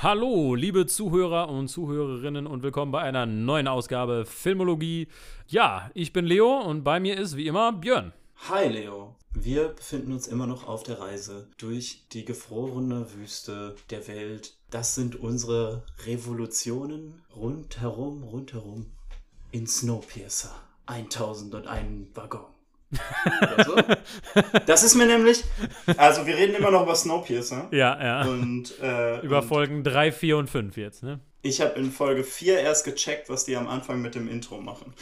Hallo, liebe Zuhörer und Zuhörerinnen und willkommen bei einer neuen Ausgabe Filmologie. Ja, ich bin Leo und bei mir ist wie immer Björn. Hi Leo. Wir befinden uns immer noch auf der Reise durch die gefrorene Wüste der Welt. Das sind unsere Revolutionen rundherum, rundherum in Snowpiercer. 1001 Waggon. So. Das ist mir nämlich. Also, wir reden immer noch über Snowpiercer. Ja, ja. Und, äh, Über Folgen 3, 4 und 5 jetzt, ne? ich habe in Folge 4 erst gecheckt, was die am Anfang mit dem Intro machen.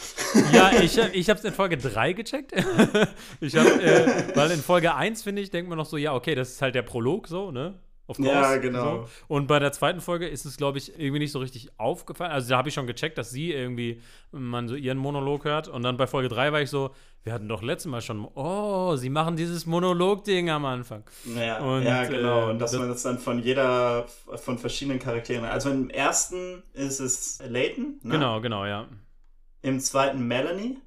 Ja, ich, ich habe es in Folge 3 gecheckt. ich hab, äh, weil in Folge 1, finde ich, denkt man noch so, ja, okay, das ist halt der Prolog so, ne? Of Ja, genau. So. Und bei der zweiten Folge ist es, glaube ich, irgendwie nicht so richtig aufgefallen. Also da habe ich schon gecheckt, dass sie irgendwie, man so ihren Monolog hört. Und dann bei Folge 3 war ich so, wir hatten doch letztes Mal schon, oh, sie machen dieses Monolog-Ding am Anfang. Ja, Und, ja genau. äh, und dass das- man das dann von jeder, von verschiedenen Charakteren. Also im ersten ist es Layton, ne? Genau, genau, ja. Im zweiten Melanie.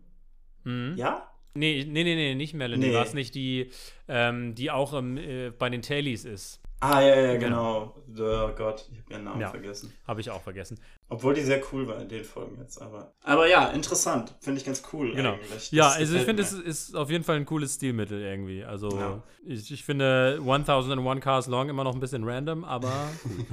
Mhm. Ja? Nee, nee, nee, nee, nicht Melanie. Nee. War es nicht die, ähm, die auch ähm, äh, bei den Tailies ist? Ah, ja, ja, genau. Oh Gott, ich habe ihren Namen Ja. vergessen. Habe ich auch vergessen. Obwohl die sehr cool war in den Folgen jetzt. Aber, aber ja, interessant. Finde ich ganz cool Genau. eigentlich. Ja, Das also ich finde, es ist auf jeden Fall ein cooles Stilmittel irgendwie. Also Ja. ich, ich finde 1001 Cars Long immer noch ein bisschen random, aber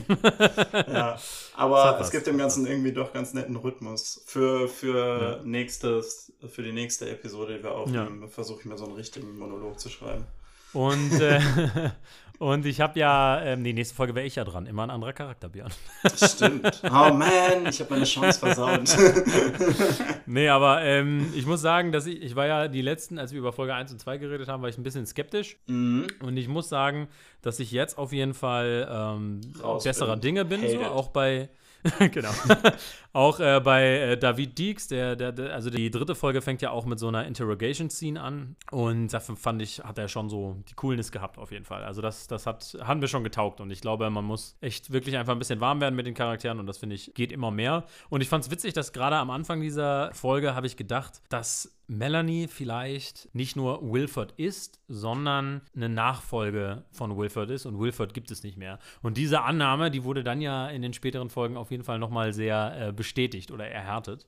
Ja, aber es gibt dem Ganzen irgendwie doch ganz netten Rhythmus. Für, für, Ja. nächstes, für die nächste Episode, die wir aufnehmen, versuche ich mir so einen richtigen Monolog zu schreiben. und, äh, und ich habe ja, ähm, die nächste Folge wäre ich ja dran. Immer ein anderer Charakter, Björn. Stimmt. Oh man, ich habe meine Chance versaut. Nee, aber ähm, ich muss sagen, dass ich, ich war ja die letzten, als wir über Folge 1 und 2 geredet haben, war ich ein bisschen skeptisch. mhm. Und ich muss sagen, dass ich jetzt auf jeden Fall ähm, besserer. Dinge bin, so, auch bei genau. auch äh, bei äh, David Deeks, der, der, der, also die dritte Folge fängt ja auch mit so einer Interrogation-Scene an. Und dafür fand ich, hat er schon so die Coolness gehabt, auf jeden Fall. Also das, das hat, haben wir schon getaugt. Und ich glaube, man muss echt wirklich einfach ein bisschen warm werden mit den Charakteren. Und das finde ich, geht immer mehr. Und ich fand es witzig, dass gerade am Anfang dieser Folge habe ich gedacht, dass Melanie vielleicht nicht nur Wilford ist, sondern eine Nachfolge von Wilford ist und Wilford gibt es nicht mehr. Und diese Annahme, die wurde dann ja in den späteren Folgen auf jeden Fall nochmal sehr äh, bestätigt oder erhärtet.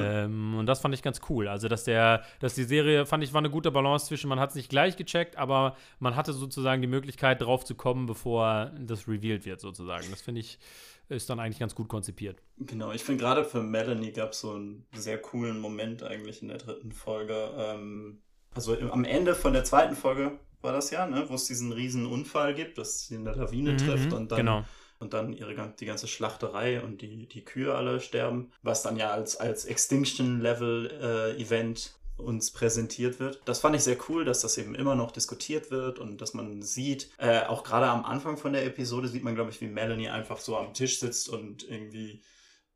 Ähm, und das fand ich ganz cool. Also, dass der, dass die Serie, fand ich, war eine gute Balance zwischen, man hat es nicht gleich gecheckt, aber man hatte sozusagen die Möglichkeit, drauf zu kommen, bevor das revealed wird, sozusagen. Das finde ich, ist dann eigentlich ganz gut konzipiert. Genau, ich finde gerade für Melanie gab es so einen sehr coolen Moment eigentlich in der dritten Folge. Ähm, also im, am Ende von der zweiten Folge war das ja, ne, wo es diesen riesen Unfall gibt, dass sie in der Lawine trifft und dann, genau. und dann ihre, die ganze Schlachterei und die, die Kühe alle sterben, was dann ja als, als Extinction-Level-Event uns präsentiert wird. Das fand ich sehr cool, dass das eben immer noch diskutiert wird und dass man sieht, äh, auch gerade am Anfang von der Episode sieht man, glaube ich, wie Melanie einfach so am Tisch sitzt und irgendwie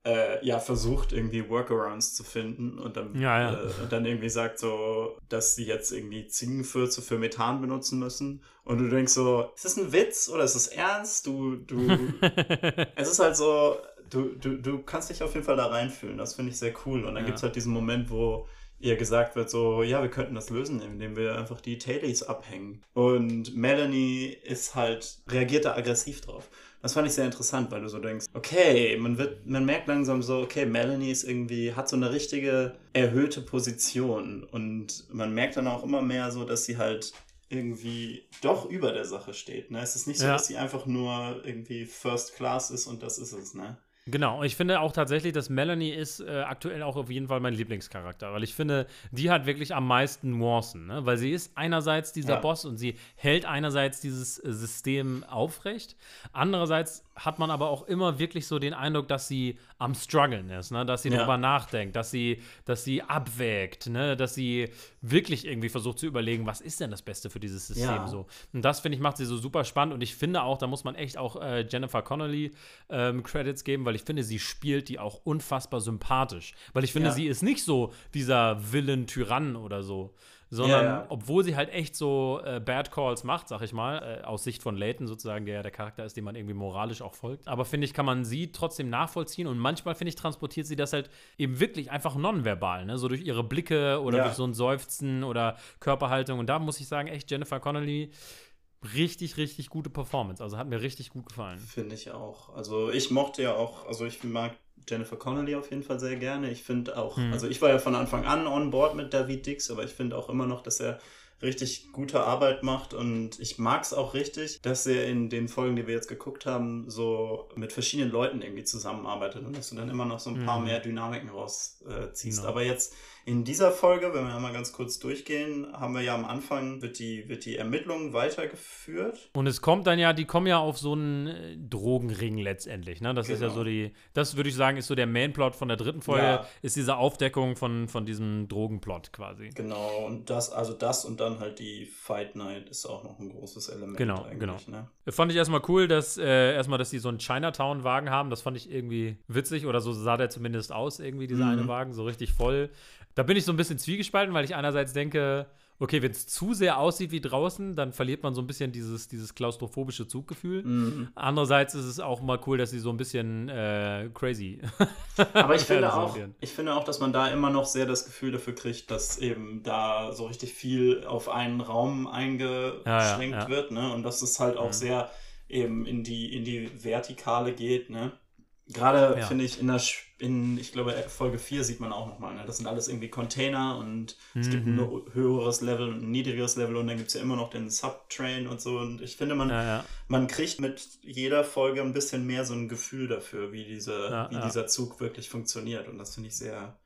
äh, ja, versucht irgendwie Workarounds zu finden und dann, Ja, ja. Äh, und dann irgendwie sagt so, dass sie jetzt irgendwie Ziegenfürze für Methan benutzen müssen. Und du denkst so, ist das ein Witz oder ist das ernst? Du, du, es ist halt so, du, du, du kannst dich auf jeden Fall da reinfühlen. Das finde ich sehr cool. Und dann Ja. gibt es halt diesen Moment, wo ihr gesagt wird, so, ja, wir könnten das lösen, indem wir einfach die Tailies abhängen. Und Melanie ist halt, reagiert da aggressiv drauf. Das fand ich sehr interessant, weil du so denkst, okay, man wird, man merkt langsam so, okay, Melanie ist irgendwie, hat so eine richtige erhöhte Position und man merkt dann auch immer mehr so, dass sie halt irgendwie doch über der Sache steht. Ne? Es ist nicht so, Ja. dass sie einfach nur irgendwie First Class ist und das ist es, ne? Genau, ich finde auch tatsächlich, dass Melanie ist äh, aktuell auch auf jeden Fall mein Lieblingscharakter, weil ich finde, die hat wirklich am meisten Nuancen, ne? weil sie ist einerseits dieser Ja. Boss und sie hält einerseits dieses äh, System aufrecht, andererseits hat man aber auch immer wirklich so den Eindruck, dass sie am struggeln ist, ne? dass sie Ja. darüber nachdenkt, dass sie, dass sie abwägt, ne? dass sie wirklich irgendwie versucht zu überlegen, was ist denn das Beste für dieses System Ja. so. Und das finde ich macht sie so super spannend und ich finde auch, da muss man echt auch äh, Jennifer Connolly ähm, Credits geben, weil ich finde, sie spielt die auch unfassbar sympathisch. Weil ich finde, Ja. sie ist nicht so dieser Villain-Tyrann oder so. Sondern, Ja, ja. obwohl sie halt echt so äh, Bad Calls macht, sag ich mal, äh, aus Sicht von Layton sozusagen, der ja der Charakter ist, dem man irgendwie moralisch auch folgt. Aber finde ich, kann man sie trotzdem nachvollziehen und manchmal, finde ich, transportiert sie das halt eben wirklich einfach nonverbal, ne? So durch ihre Blicke oder Ja. durch so ein Seufzen oder Körperhaltung. Und da muss ich sagen, echt, Jennifer Connelly richtig, richtig gute Performance. Also hat mir richtig gut gefallen. Finde ich auch. Also ich mochte ja auch, also ich mag Jennifer Connelly auf jeden Fall sehr gerne. Ich finde auch, hm. also ich war ja von Anfang an on board mit David Dix, aber ich finde auch immer noch, dass er richtig gute Arbeit macht und ich mag es auch richtig, dass er in den Folgen, die wir jetzt geguckt haben, so mit verschiedenen Leuten irgendwie zusammenarbeitet und dass du dann immer noch so ein paar mhm. mehr Dynamiken rausziehst. Äh, genau. Aber jetzt in dieser Folge, wenn wir einmal ganz kurz durchgehen, haben wir ja am Anfang, wird die, wird die Ermittlung weitergeführt. Und es kommt dann ja, die kommen ja auf so einen äh, Drogenring letztendlich. Ne? Das genau. ist ja genau. so die, das würde ich sagen, ist so der Mainplot von der dritten Folge, ja. ist diese Aufdeckung von, von diesem Drogenplot quasi. Genau, und das, also das und dann halt die Fight Night ist auch noch ein großes Element. Genau, genau. Ne? Fand ich erstmal cool, dass äh, erstmal, dass die so einen Chinatown-Wagen haben. Das fand ich irgendwie witzig oder so sah der zumindest aus, irgendwie, dieser mhm. eine Wagen, so richtig voll. Da bin ich so ein bisschen zwiegespalten, weil ich einerseits denke, okay, wenn es zu sehr aussieht wie draußen, dann verliert man so ein bisschen dieses, dieses klaustrophobische Zuggefühl. Mhm. Andererseits ist es auch mal cool, dass sie so ein bisschen äh, crazy. Aber ich finde, auch, ich finde auch, dass man da immer noch sehr das Gefühl dafür kriegt, dass eben da so richtig viel auf einen Raum eingeschränkt ja, ja, ja. wird, ne? Und dass es halt auch mhm. sehr eben in die, in die Vertikale geht, ne? Gerade ja. finde ich in der, in, ich glaube, Folge 4 sieht man auch nochmal, ne? das sind alles irgendwie Container und mhm. es gibt ein mhm. höheres Level und ein niedrigeres Level und dann gibt es ja immer noch den Subtrain und so und ich finde, man, ja, ja. man kriegt mit jeder Folge ein bisschen mehr so ein Gefühl dafür, wie, diese, wie dieser Zug wirklich funktioniert und das finde ich sehr,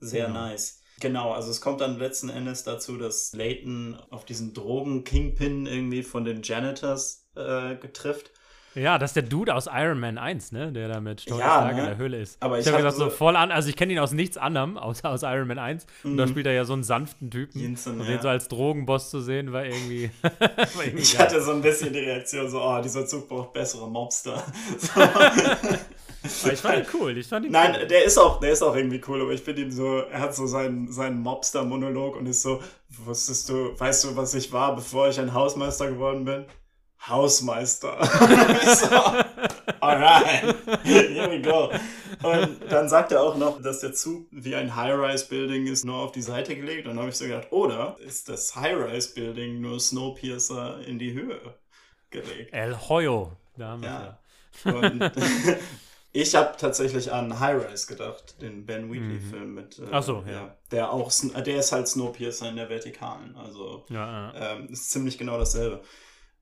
sehr genau. nice. Genau, also es kommt dann letzten Endes dazu, dass Layton auf diesen Drogen-Kingpin irgendwie von den Janitors äh, getrifft ja, das ist der Dude aus Iron Man 1, ne? Der da mit Tony ja, Stark ne? in der Höhle ist. Aber ich, ich habe gesagt, so voll an, also ich kenne ihn aus nichts anderem, außer aus Iron Man 1. Mhm. Und da mhm. spielt er ja so einen sanften Typen. Jensen, und den so als Drogenboss zu sehen, war irgendwie. war irgendwie ich geil. hatte so ein bisschen die Reaktion, so, oh, dieser Zug braucht bessere Mobster. So. ich fand ihn cool. Ich fand ihn Nein, cool. der ist auch, der ist auch irgendwie cool, aber ich finde ihn so, er hat so seinen, seinen Mobster-Monolog und ist so, wusstest du, weißt du, was ich war, bevor ich ein Hausmeister geworden bin? Hausmeister. so, alright, here we go. Und dann sagt er auch noch, dass der Zug wie ein High-Rise-Building ist, nur auf die Seite gelegt. Und dann habe ich so gedacht, oder ist das High-Rise-Building nur Snowpiercer in die Höhe gelegt? El Hoyo. Da ja. Und ich habe tatsächlich an High-Rise gedacht, den Ben Wheatley-Film mhm. mit. Äh, Ach so, ja. ja. Der auch, der ist halt Snowpiercer in der Vertikalen. Also ja, ja. Ähm, ist ziemlich genau dasselbe.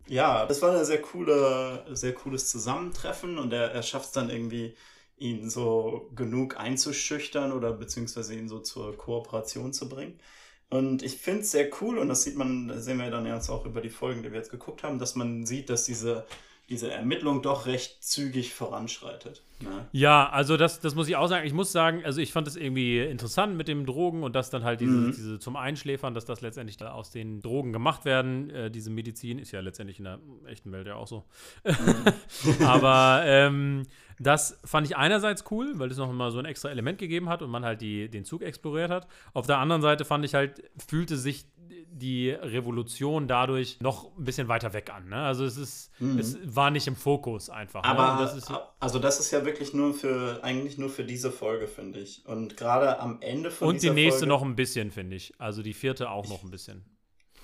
Ja, das war ein sehr coole, sehr cooles Zusammentreffen und er, er schafft es dann irgendwie, ihn so genug einzuschüchtern oder beziehungsweise ihn so zur Kooperation zu bringen. Und ich finde es sehr cool und das sieht man, das sehen wir dann jetzt auch über die Folgen, die wir jetzt geguckt haben, dass man sieht, dass diese diese Ermittlung doch recht zügig voranschreitet. Ne? Ja, also das, das muss ich auch sagen. Ich muss sagen, also ich fand es irgendwie interessant mit dem Drogen und dass dann halt diese, mhm. diese zum Einschläfern, dass das letztendlich da aus den Drogen gemacht werden. Äh, diese Medizin ist ja letztendlich in der echten Welt ja auch so. Mhm. Aber ähm, das fand ich einerseits cool, weil es noch mal so ein extra Element gegeben hat und man halt die, den Zug exploriert hat. Auf der anderen Seite fand ich halt, fühlte sich die Revolution dadurch noch ein bisschen weiter weg an. Ne? Also es ist, mhm. es war nicht im Fokus einfach. Ne? Aber ne? das ist, also das ist ja wirklich nur für, eigentlich nur für diese Folge, finde ich. Und gerade am Ende von Und die nächste Folge, noch ein bisschen, finde ich. Also die vierte auch noch ein bisschen.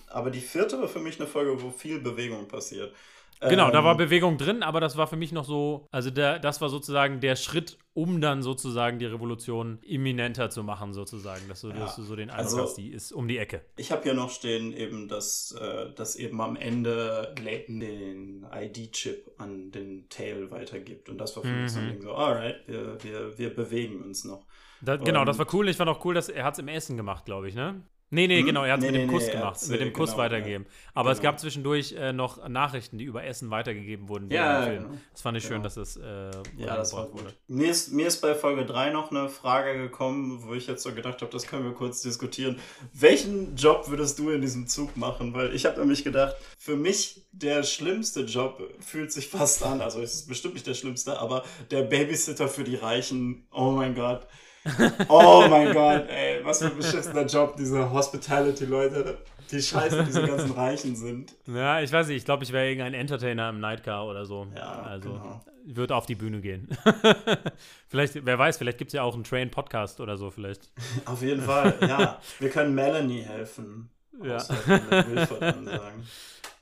Aber die vierte war für mich eine Folge, wo viel Bewegung passiert. Genau, ähm, da war ähm, Bewegung drin, aber das war für mich noch so, also der, das war sozusagen der Schritt, um dann sozusagen die Revolution imminenter zu machen, sozusagen, dass du, ja, dass du so den Eindruck also, hast, die ist um die Ecke. Ich habe hier noch stehen eben, dass, äh, dass eben am Ende Layton den ID-Chip an den Tail weitergibt und das war für mhm. mich so ein mhm. Ding so, alright, wir, wir, wir bewegen uns noch. Da, genau, das war cool. Ich fand auch cool, dass er hat es im Essen gemacht, glaube ich, ne? Nee, nee, hm? genau, er hat es nee, mit dem nee, Kuss nee, gemacht, mit dem Kuss genau, weitergeben. Ja. Aber genau. es gab zwischendurch äh, noch Nachrichten, die über Essen weitergegeben wurden. Ja, Film. Genau. Das fand ich schön, genau. dass es äh, ja, das war wurde. Mir ist, mir ist bei Folge 3 noch eine Frage gekommen, wo ich jetzt so gedacht habe, das können wir kurz diskutieren. Welchen Job würdest du in diesem Zug machen? Weil ich habe nämlich gedacht, für mich der schlimmste Job fühlt sich fast an, also es ist bestimmt nicht der schlimmste, aber der Babysitter für die Reichen, oh mein Gott Oh mein Gott, ey, was für ein beschissener Job, diese Hospitality-Leute, die scheiße diese ganzen Reichen sind. Ja, ich weiß nicht, ich glaube, ich wäre irgendein Entertainer im Nightcar oder so. Ja, also genau. würde auf die Bühne gehen. vielleicht, wer weiß, vielleicht gibt es ja auch einen Train-Podcast oder so, vielleicht. Auf jeden Fall, ja. Wir können Melanie helfen. Ja.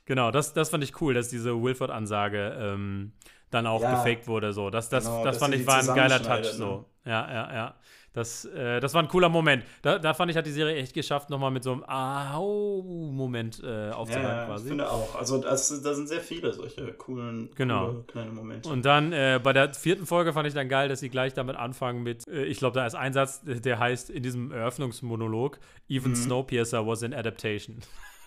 Genau, das, das fand ich cool, dass diese Wilford-Ansage ähm, dann auch Ja. gefaked wurde. So. Das, das, Genau, das fand ich war ein geiler Touch. So. ne? Ja, ja, ja. Das, äh, das war ein cooler Moment. Da, da fand ich, hat die Serie echt geschafft, nochmal mit so einem Au-Moment äh, aufzuhören ja, ich quasi. finde auch. Also das, da sind sehr viele solche coolen, Genau. coole kleine Momente. Und dann äh, bei der vierten Folge fand ich dann geil, dass sie gleich damit anfangen mit, äh, ich glaube, da ist ein Satz, der heißt in diesem Eröffnungsmonolog, Even Snowpiercer was an adaptation.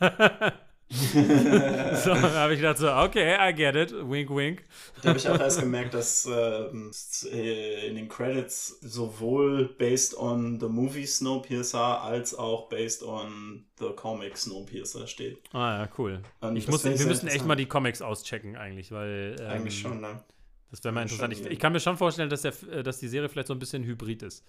so, da habe ich gedacht so, okay, I get it, wink, wink. Da habe ich auch erst gemerkt, dass ähm, äh, in den Credits sowohl based on the movie Snowpiercer als auch based on the comic Snowpiercer steht. Ah ja, cool. Und Ich muss, wir müssen echt mal die Comics auschecken eigentlich, weil ähm, Eigentlich schon, ne? das wäre mal interessant. Ich, ich kann mir schon vorstellen, dass, der, äh, dass die Serie vielleicht so ein bisschen hybrid ist.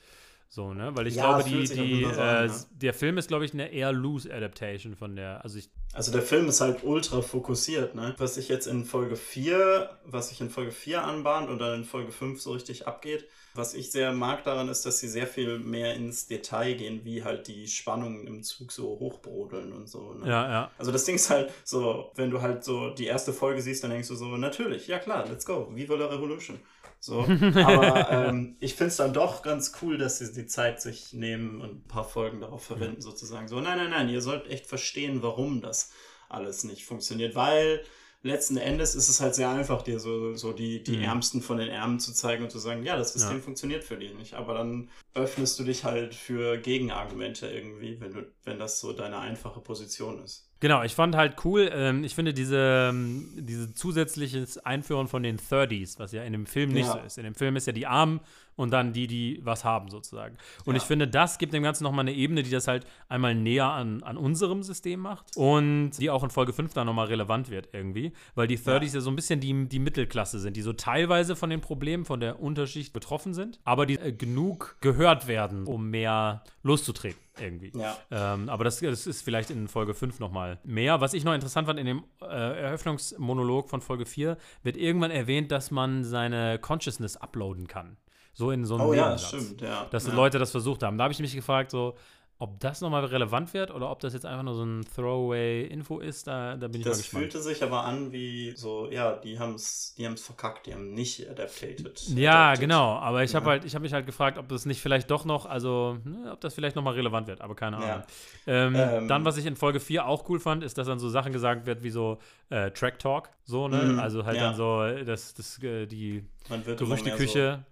So, ne? Weil ich Ja, glaube, die, die, an, äh, ne? der Film ist, glaube ich, eine eher loose Adaptation von der. Also ich Also der Film ist halt ultra fokussiert, ne? Was sich jetzt in Folge 4, was sich in Folge 4 anbahnt und dann in Folge 5 so richtig abgeht. Was ich sehr mag daran ist, dass sie sehr viel mehr ins Detail gehen, wie halt die Spannungen im Zug so hochbrodeln und so. Ne? Ja, ja. Also das Ding ist halt so, wenn du halt so die erste Folge siehst, dann denkst du so, natürlich, ja klar, let's go, Viva la Revolution. So, aber ähm, ich finde es dann doch ganz cool, dass sie die Zeit sich nehmen und ein paar Folgen darauf verwenden, sozusagen. So, nein, nein, nein, ihr sollt echt verstehen, warum das alles nicht funktioniert, weil letzten Endes ist es halt sehr einfach, dir so, so die, die Mhm. Ärmsten von den Ärmen zu zeigen und zu sagen, ja, das System Ja. funktioniert für die nicht. Aber dann öffnest du dich halt für Gegenargumente irgendwie, wenn du, wenn das so deine einfache Position ist. Genau, ich fand halt cool, ähm, ich finde diese, ähm, diese zusätzliches Einführen von den 30s, was ja in dem Film nicht Ja. so ist. In dem Film ist ja die Armen und dann die, die was haben sozusagen. Und Ja. ich finde, das gibt dem Ganzen nochmal eine Ebene, die das halt einmal näher an, an unserem System macht und die auch in Folge 5 dann nochmal relevant wird irgendwie, weil die 30s ja, so ein bisschen die, die Mittelklasse sind, die so teilweise von den Problemen von der Unterschicht betroffen sind, aber die äh, genug gehört werden, um mehr loszutreten irgendwie. Ja. Ähm, aber das, das ist vielleicht in Folge 5 nochmal mehr. Was ich noch interessant fand, in dem äh, Eröffnungsmonolog von Folge 4 wird irgendwann erwähnt, dass man seine Consciousness uploaden kann. So in so einem Oh ja, stimmt, ja. Dass die ja. Leute das versucht haben. Da habe ich mich gefragt, so, ob das nochmal relevant wird oder ob das jetzt einfach nur so ein Throwaway-Info ist. Da, da bin ich Das mal gespannt. fühlte sich aber an wie so, ja, die haben es die haben's verkackt, die haben nicht adaptated. Ja, adapted. genau. Aber ich habe Ja. halt, ich habe mich halt gefragt, ob das nicht vielleicht doch noch, also, ne, ob das vielleicht nochmal relevant wird, aber keine Ahnung. Ja. Ähm, Ähm. dann, was ich in Folge 4 auch cool fand, ist, dass dann so Sachen gesagt wird wie so äh, Track Talk, so, ne? Mhm, Also halt ja. dann so, äh, das, das, äh, die Gerüchteküche.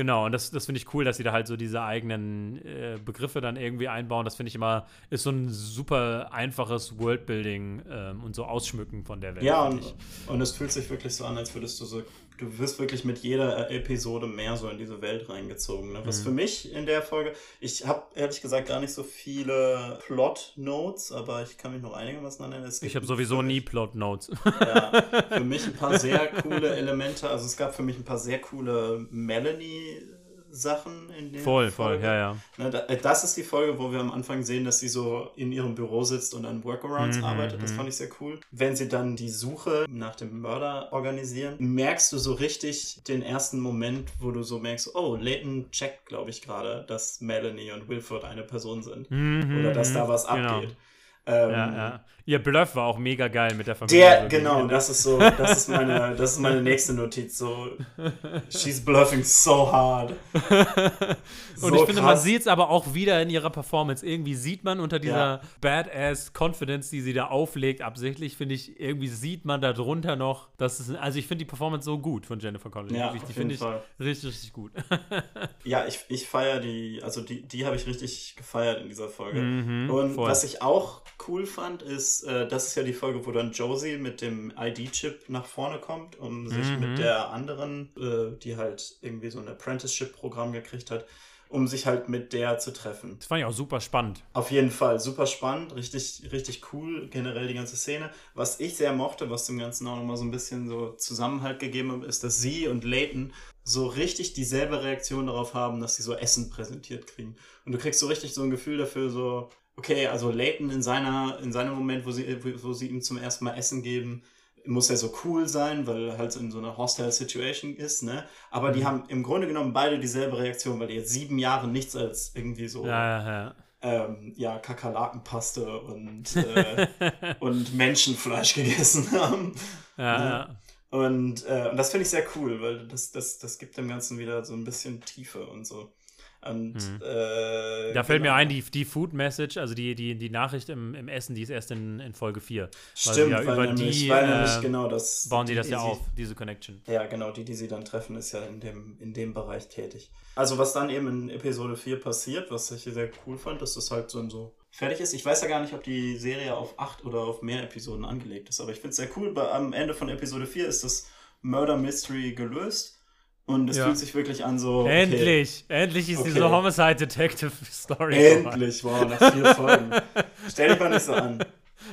Genau, und das, das finde ich cool, dass sie da halt so diese eigenen äh, Begriffe dann irgendwie einbauen. Das finde ich immer, ist so ein super einfaches Worldbuilding ähm, und so Ausschmücken von der. Welt. Ja, und, und es fühlt sich wirklich so an, als würdest du so, du wirst wirklich mit jeder Episode mehr so in diese Welt reingezogen. Ne? Was Mhm. für mich in der Folge, ich habe ehrlich gesagt gar nicht so viele Plot-Notes, aber ich kann mich noch einigermaßen erinnern. Es ich habe sowieso nie Plot-Notes. ja, für mich ein paar sehr coole Elemente. Also es gab für mich ein paar sehr coole Melanie-Sachen in der voll, Folge. voll, ja, ja. Äh, Das ist die Folge, wo wir am Anfang sehen, dass sie so in ihrem Büro sitzt und an Workarounds Mhm, arbeitet. Das mhm. fand ich sehr cool. Wenn sie dann die Suche nach dem Mörder organisieren, merkst du so richtig den ersten Moment, wo du so merkst, oh, Leighton checkt, glaube ich, gerade, dass Melanie und Wilford eine Person sind. Mhm, Oder dass da was genau. Ähm, Ja, ja. Ihr Bluff war auch mega geil mit der Familie. Der, so genau, das ist so, das ist meine, das ist meine nächste Notiz. So, she's bluffing so hard. Und ich finde, man sieht es aber auch wieder in ihrer Performance. Irgendwie sieht man unter dieser Ja. Badass Confidence, die sie da auflegt, absichtlich, finde ich, irgendwie sieht man da drunter noch, dass es, also ich finde die Performance so gut von Jennifer Connelly. Ja, die finde ich richtig, richtig gut. Ja, ich, ich feiere die, also die, die habe ich richtig gefeiert in dieser Folge. Mhm, Und voll. was ich auch cool fand, ist, äh, das ist ja die Folge, wo dann Josie mit dem ID-Chip nach vorne kommt, um sich Mhm. mit der anderen, äh, die halt irgendwie so ein Apprenticeship-Programm gekriegt hat, um sich halt mit der zu treffen. Das fand ich auch super spannend. Auf jeden Fall, super spannend, richtig, richtig cool, generell die ganze Szene. Was ich sehr mochte, was dem Ganzen auch nochmal so ein bisschen so Zusammenhalt gegeben hat, ist, dass sie und Leighton so richtig dieselbe Reaktion darauf haben, dass sie so Essen präsentiert kriegen. Und du kriegst so richtig so ein Gefühl dafür, so, okay, also Leighton in seiner, in seinem Moment, wo sie, wo sie ihm zum ersten Mal Essen geben, muss er so cool sein, weil er halt in so einer hostile Situation ist, ne? Aber die haben im Grunde genommen beide dieselbe Reaktion, weil die jetzt sieben Jahre nichts als irgendwie so Ja, ja, ja. ähm, ja, Kakerlakenpaste und, äh, und Menschenfleisch gegessen haben. Ja, Ja. ja. Und, äh, und das finde ich sehr cool, weil das, das, das gibt dem Ganzen wieder so ein bisschen Tiefe und so. Und Mhm. äh, Da fällt mir genau. ein, die, die Food Message, also die, die, die Nachricht im, im Essen, die ist erst in, in Folge 4. Stimmt, ja weil, über nämlich, die, weil nämlich äh, genau das. Bauen die das die ja sie- auf, diese Connection. Ja, genau, die, die sie dann treffen, ist ja in dem, in dem Bereich tätig. Also, was dann eben in Episode 4 passiert, was ich sehr cool fand, dass das halt so, so fertig ist. Ich weiß ja gar nicht, ob die Serie auf acht oder auf mehr Episoden angelegt ist, aber ich finde es sehr cool. Bei, am Ende von Episode 4 ist das Murder Mystery gelöst und es Ja. fühlt sich wirklich an so. okay, Endlich! Endlich ist Okay. diese Homicide Detective Story. vorbei. Endlich, wow, nach vier Folgen. Stell dich mal nicht so an.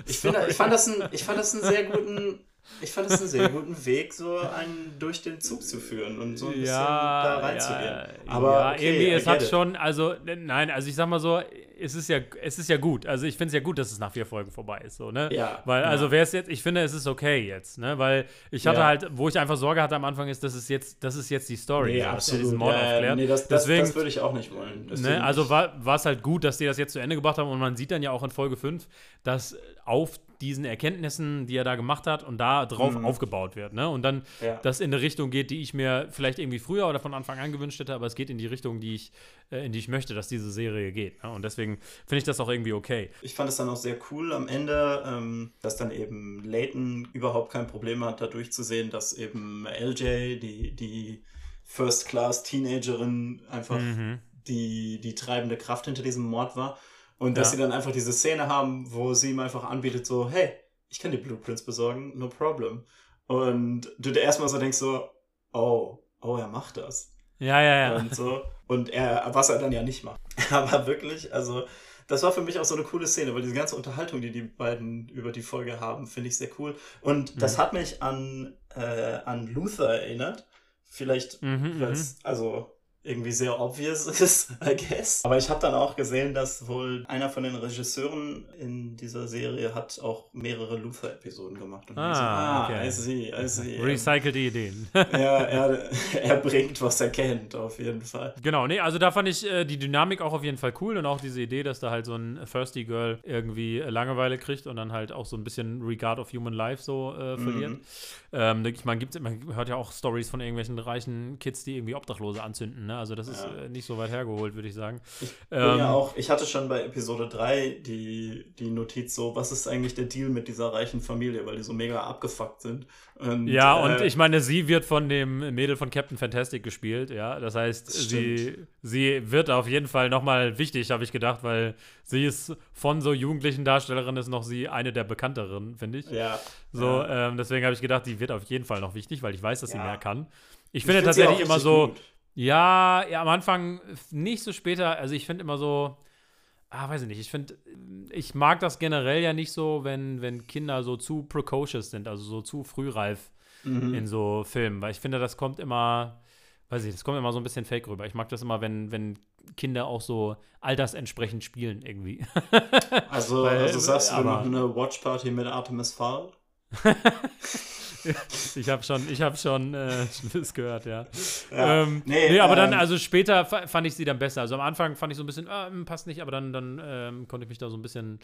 Ich, finde, ich, fand das ein, ich fand das einen sehr guten. Ich fand das einen sehr guten Weg, so einen durch den Zug zu führen und so ein bisschen da reinzugehen. Ja, Aber ja, okay, irgendwie, es hat it. schon, also, ne- nein, also ich sag mal so, es ist ja, es ist ja gut. Also ich finde es ja gut, dass es nach vier Folgen vorbei ist, so, ne? Ja, Weil, ja. also wäre es jetzt, ich finde, es ist okay jetzt, ne? Weil ich hatte Ja. halt, wo ich einfach Sorge hatte am Anfang ist, das ist jetzt, das ist jetzt die Story. Nee, so, dass absolut. diesen Mord Ja, ja, aufklärt. nee, das, das, Deswegen, das würde ich auch nicht wollen. Ne, also war es halt gut, dass die das jetzt zu Ende gebracht haben und man sieht dann ja auch in Folge 5, dass auf diesen Erkenntnissen, die er da gemacht hat und da drauf Mhm. aufgebaut wird. Ne? Und dann Ja. das in eine Richtung geht, die ich mir vielleicht irgendwie früher oder von Anfang an gewünscht hätte, aber es geht in die Richtung, die ich, äh, in die ich möchte, dass diese Serie geht. Ne? Und deswegen finde ich das auch irgendwie okay. Ich fand es dann auch sehr cool am Ende, ähm, dass dann eben Leighton überhaupt kein Problem hat, da durchzusehen, dass eben LJ, die, die First-Class-Teenagerin, einfach Mhm. die, die treibende Kraft hinter diesem Mord war. Und dass Ja. sie dann einfach diese Szene haben, wo sie ihm einfach anbietet, so, hey, ich kann die Blueprints besorgen, no problem. Und du dir erstmal so denkst so, oh, oh, er macht das. Ja, ja, ja. und so. Und er, was er dann ja nicht macht. Aber wirklich, also, das war für mich auch so eine coole Szene, weil diese ganze Unterhaltung, die die beiden über die Folge haben, finde ich sehr cool. Und das Mhm. hat mich an, äh, an Luther erinnert. Vielleicht, Mhm, weil es also irgendwie sehr obvious ist, I guess. Aber ich habe dann auch gesehen, dass wohl einer von den Regisseuren in dieser Serie hat auch mehrere Luther-Episoden gemacht. Und Ah, ich so, ah okay. I see, I see. Recycelte Ideen. er, er, er bringt, was er kennt, auf jeden Fall. Genau, nee, also da fand ich äh, die Dynamik auch auf jeden Fall cool und auch diese Idee, dass da halt so ein Thirsty Girl irgendwie äh, Langeweile kriegt und dann halt auch so ein bisschen Regard of Human Life so äh, verliert. Mhm. Ähm, ich meine, man hört ja auch Stories von irgendwelchen reichen Kids, die irgendwie Obdachlose anzünden, ne? Also das ist Ja. äh, nicht so weit hergeholt, würde ich sagen. Bin Ähm, ja auch, ich hatte schon bei Episode 3 die, die Notiz so, was ist eigentlich der Deal mit dieser reichen Familie, weil die so mega abgefuckt sind. Und, Ja, und äh, ich meine, sie wird von dem Mädel von Captain Fantastic gespielt, ja. Das heißt, sie, sie wird auf jeden Fall nochmal wichtig, habe ich gedacht, weil sie ist von so jugendlichen Darstellerinnen ist noch sie eine der bekannteren, finde ich. Ja. So, ja. ähm, deswegen habe ich gedacht, die wird auf jeden Fall noch wichtig, weil ich weiß, dass sie Ja. mehr kann. Ich Ich finde find sie tatsächlich immer so, gut. Ja, ja, am Anfang nicht so später, also ich finde immer so, ah, weiß ich nicht, ich finde, ich mag das generell ja nicht so, wenn, wenn Kinder so zu precocious sind, also so zu frühreif Mhm. in so Filmen, weil ich finde, das kommt immer, weiß ich, das kommt immer so ein bisschen fake rüber. Ich mag das immer, wenn, wenn Kinder auch so altersentsprechend spielen irgendwie. Also, Weil- also sagst du, wir machen eine Watchparty mit Artemis Fowl? ich habe schon, ich habe schon äh, Schlimmes gehört, ja. Ja. Ähm, nee, Nee, aber dann, ähm, also später fa- fand ich sie dann besser. Also am Anfang fand ich so ein bisschen, ah, hm, passt nicht, aber dann, dann ähm, konnte ich mich da so ein bisschen.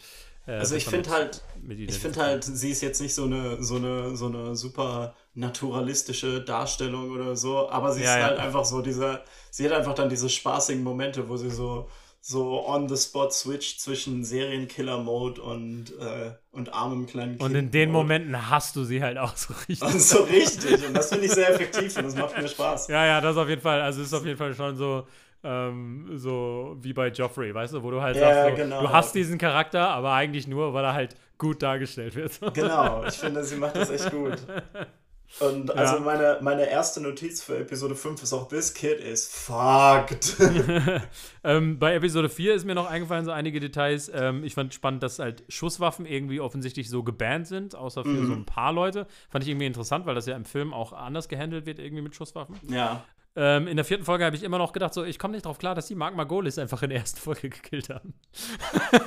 Äh, Also ich finde halt, ich finde halt, sie ist jetzt nicht so eine, so eine, so eine super naturalistische Darstellung oder so, aber sie Ja, ist ja. halt einfach so dieser, sie hat einfach dann diese spaßigen Momente, wo sie so, so on the spot switcht zwischen Serienkiller-Mode und, äh, und armem kleinen Und in den. Momenten hast du sie halt auch so richtig. Und so richtig. Und das finde ich sehr effektiv und das macht mir Spaß. Ja, ja, das auf jeden Fall. Also ist auf jeden Fall schon so, ähm, so wie bei Joffrey, weißt du, wo du halt Ja, sagst, so, genau. du hast diesen Charakter, aber eigentlich nur, weil er halt gut dargestellt wird. Genau, ich finde, sie macht das echt gut. Und also Ja. meine, meine erste Notiz für Episode 5 ist auch, this kid is fucked. ähm, bei Episode 4 ist mir noch eingefallen, so einige Details. Ähm, ich fand spannend, dass halt Schusswaffen irgendwie offensichtlich so gebannt sind, außer für Mhm. so ein paar Leute. Fand ich irgendwie interessant, weil das ja im Film auch anders gehandelt wird, irgendwie mit Schusswaffen. ja. Ähm, in der vierten Folge habe ich immer noch gedacht, so, ich komme nicht drauf klar, dass die Mark Margolis einfach in der ersten Folge gekillt haben.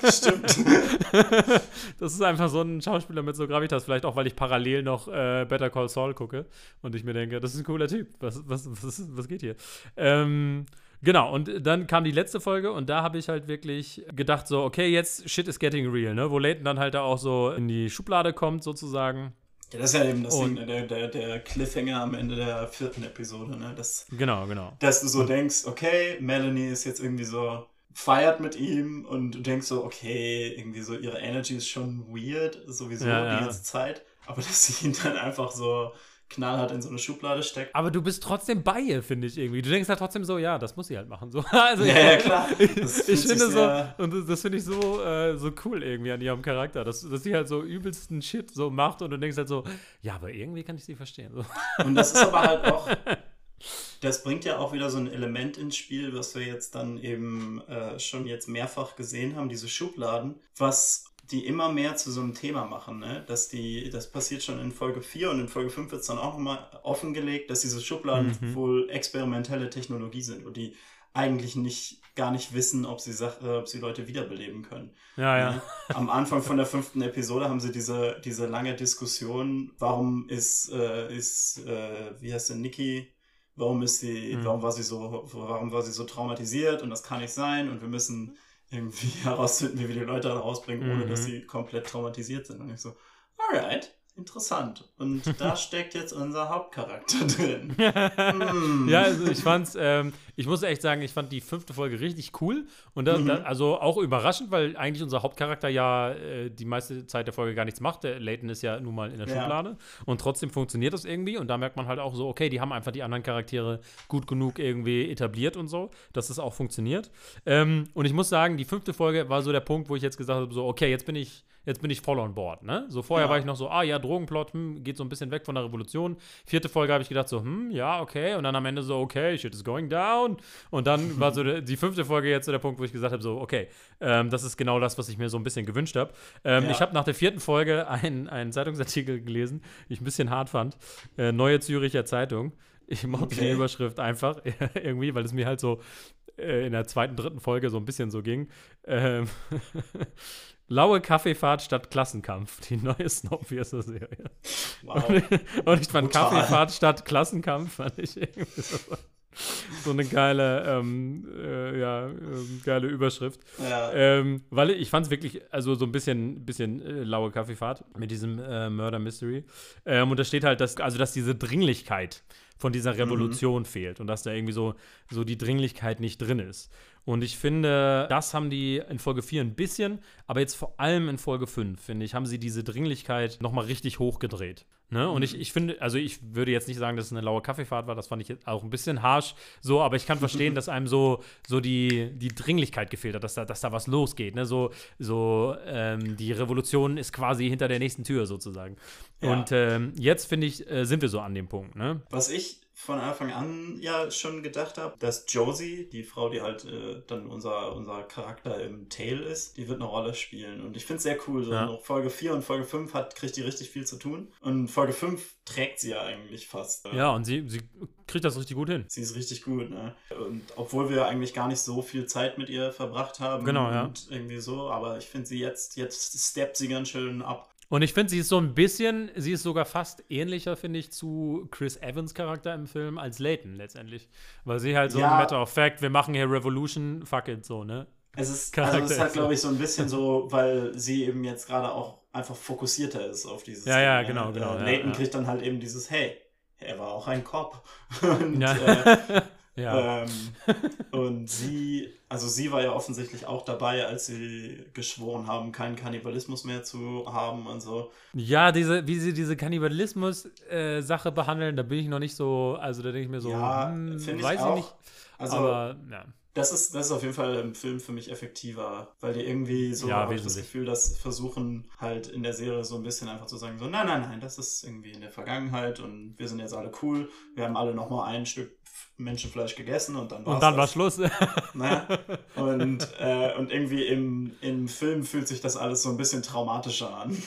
Stimmt. Das ist einfach so ein Schauspieler mit so Gravitas, vielleicht auch, weil ich parallel noch äh, Better Call Saul gucke und ich mir denke, das ist ein cooler Typ. Was, was, was, was geht hier? Ähm, Genau, und dann kam die letzte Folge und da habe ich halt wirklich gedacht, so, okay, jetzt shit is getting real, ne? Wo Leighton dann halt da auch so in die Schublade kommt, sozusagen. Ja, das ist ja eben das Ding, ne? der, der, der Cliffhanger am Ende der vierten Episode, ne? Das, genau, genau. Dass du so denkst, okay, Melanie ist jetzt irgendwie so, feiert mit ihm und du denkst so, okay, irgendwie so, ihre Energy ist schon weird, sowieso ja, die ganze Zeit. Aber dass sie ihn dann einfach so knallhart in so eine Schublade steckt. Aber du bist trotzdem bei ihr, finde ich irgendwie. Du denkst halt trotzdem so, ja, das muss sie halt machen. So. Also ja, ja, klar. Das ich finde so, und das, das finde ich so, äh, so cool irgendwie an ihrem Charakter, dass, dass sie halt so übelsten Shit so macht und du denkst halt so, ja, aber irgendwie kann ich sie verstehen. So. Und das ist aber halt auch, das bringt ja auch wieder so ein Element ins Spiel, was wir jetzt dann eben äh, schon jetzt mehrfach gesehen haben, diese Schubladen, was die immer mehr zu so einem Thema machen, ne? Dass die, das passiert schon in Folge 4 und in Folge 5 wird es dann auch nochmal offengelegt, dass diese Schubladen mhm. wohl experimentelle Technologie sind und die eigentlich nicht gar nicht wissen, ob sie, Sach äh, ob sie Leute wiederbeleben können. Ja, ja. Ne? Am Anfang von der fünften Episode haben sie diese, diese lange Diskussion, warum ist, äh, ist äh, wie heißt denn, Nikki, warum ist sie, mhm. warum war sie so, warum war sie so traumatisiert und das kann nicht sein und wir müssen irgendwie herausfinden, wie wir die Leute rausbringen, ohne mhm. dass sie komplett traumatisiert sind. Und ich so, alright, interessant. Und da steckt jetzt unser Hauptcharakter drin. mm. Ja, also ich fand's, ähm, ich muss echt sagen, ich fand die fünfte Folge richtig cool. Und da, mhm. da, also auch überraschend, weil eigentlich unser Hauptcharakter ja äh, die meiste Zeit der Folge gar nichts macht. Der Leighton ist ja nun mal in der ja. Schublade. Und trotzdem funktioniert das irgendwie. Und da merkt man halt auch so, okay, die haben einfach die anderen Charaktere gut genug irgendwie etabliert und so, dass es auch funktioniert. Ähm, und ich muss sagen, die fünfte Folge war so der Punkt, wo ich jetzt gesagt habe, so, okay, jetzt bin ich jetzt bin ich voll on board, ne? So vorher ja. war ich noch so, ah ja, Drogenplot, hm, geht so ein bisschen weg von der Revolution. Vierte Folge habe ich gedacht so, hm, ja, okay. Und dann am Ende so, okay, shit is going down. Und dann war so die, fünfte Folge jetzt so der Punkt, wo ich gesagt habe, so, okay, ähm, das ist genau das, was ich mir so ein bisschen gewünscht habe. Ähm, ja. Ich habe nach der vierten Folge einen, einen Zeitungsartikel gelesen, den ich ein bisschen hart fand. Äh, Neue Züricher Zeitung. Ich mochte okay. die Überschrift einfach irgendwie, weil es mir halt so äh, in der zweiten, dritten Folge so ein bisschen so ging. Ähm Laue Kaffeefahrt statt Klassenkampf, die neue Snowpiercer-Serie. Wow. Und, ich fand Brutal. Kaffeefahrt statt Klassenkampf, fand ich irgendwie so, so eine geile, ähm, äh, ja, ähm, geile Überschrift. Ja. Ähm, weil ich fand es wirklich, also so ein bisschen, bisschen äh, laue Kaffeefahrt mit diesem äh, Murder Mystery. Ähm, und da steht halt, dass, also dass diese Dringlichkeit von dieser mhm. Revolution mhm. fehlt und dass da irgendwie so, so die Dringlichkeit nicht drin ist. Und ich finde, das haben die in Folge 4 ein bisschen, aber jetzt vor allem in Folge 5, finde ich, haben sie diese Dringlichkeit nochmal richtig hochgedreht. Ne? Und ich, mhm. ich finde, also ich würde jetzt nicht sagen, dass es eine laue Kaffeefahrt war, das fand ich jetzt auch ein bisschen harsh, so, aber ich kann verstehen, dass einem so, so die, die Dringlichkeit gefehlt hat, dass da, dass da was losgeht. Ne? So, so ähm, die Revolution ist quasi hinter der nächsten Tür sozusagen. Ja. Und ähm, jetzt, finde ich, äh, sind wir so an dem Punkt. Ne? Was ich von Anfang an ja schon gedacht habe, dass Josie, die Frau, die halt äh, dann unser, unser Charakter im Tail ist, die wird eine Rolle spielen. Und ich finde es sehr cool. So ja. Folge 4 und Folge 5 hat, kriegt die richtig viel zu tun. Und Folge 5 trägt sie ja eigentlich fast. Äh. Ja, und sie, sie kriegt das richtig gut hin. Sie ist richtig gut, ne? Und obwohl wir eigentlich gar nicht so viel Zeit mit ihr verbracht haben. Genau, ja. Und irgendwie so, aber ich finde sie jetzt, jetzt steppt sie ganz schön ab. Und ich finde, sie ist so ein bisschen, sie ist sogar fast ähnlicher, finde ich, zu Chris Evans Charakter im Film als Layton letztendlich. Weil sie halt so ja. ein Matter of Fact, wir machen hier Revolution, fuck it, so, ne? Es ist, also es ist halt, glaube ich, so ein bisschen so, weil sie eben jetzt gerade auch einfach fokussierter ist auf dieses. Ja, ja, ne? genau, genau. Äh, Layton ja, kriegt dann halt eben dieses, hey, er war auch ein Cop. Und, ja. äh, Ja. Ähm, und sie, also sie war ja offensichtlich auch dabei, als sie geschworen haben, keinen Kannibalismus mehr zu haben und so. Ja, diese, wie sie diese Kannibalismus-Sache äh, behandeln, da bin ich noch nicht so, also da denke ich mir so, ja, hm, weiß ich, ich nicht. Also, aber, ja. Das ist, das ist auf jeden Fall im Film für mich effektiver, weil die irgendwie so ja, das Gefühl, dass versuchen halt in der Serie so ein bisschen einfach zu sagen, so nein, nein, nein, das ist irgendwie in der Vergangenheit und wir sind jetzt alle cool, wir haben alle nochmal ein Stück Menschenfleisch gegessen und dann war Und dann war Schluss. ne? und, äh, und irgendwie im, im Film fühlt sich das alles so ein bisschen traumatischer an.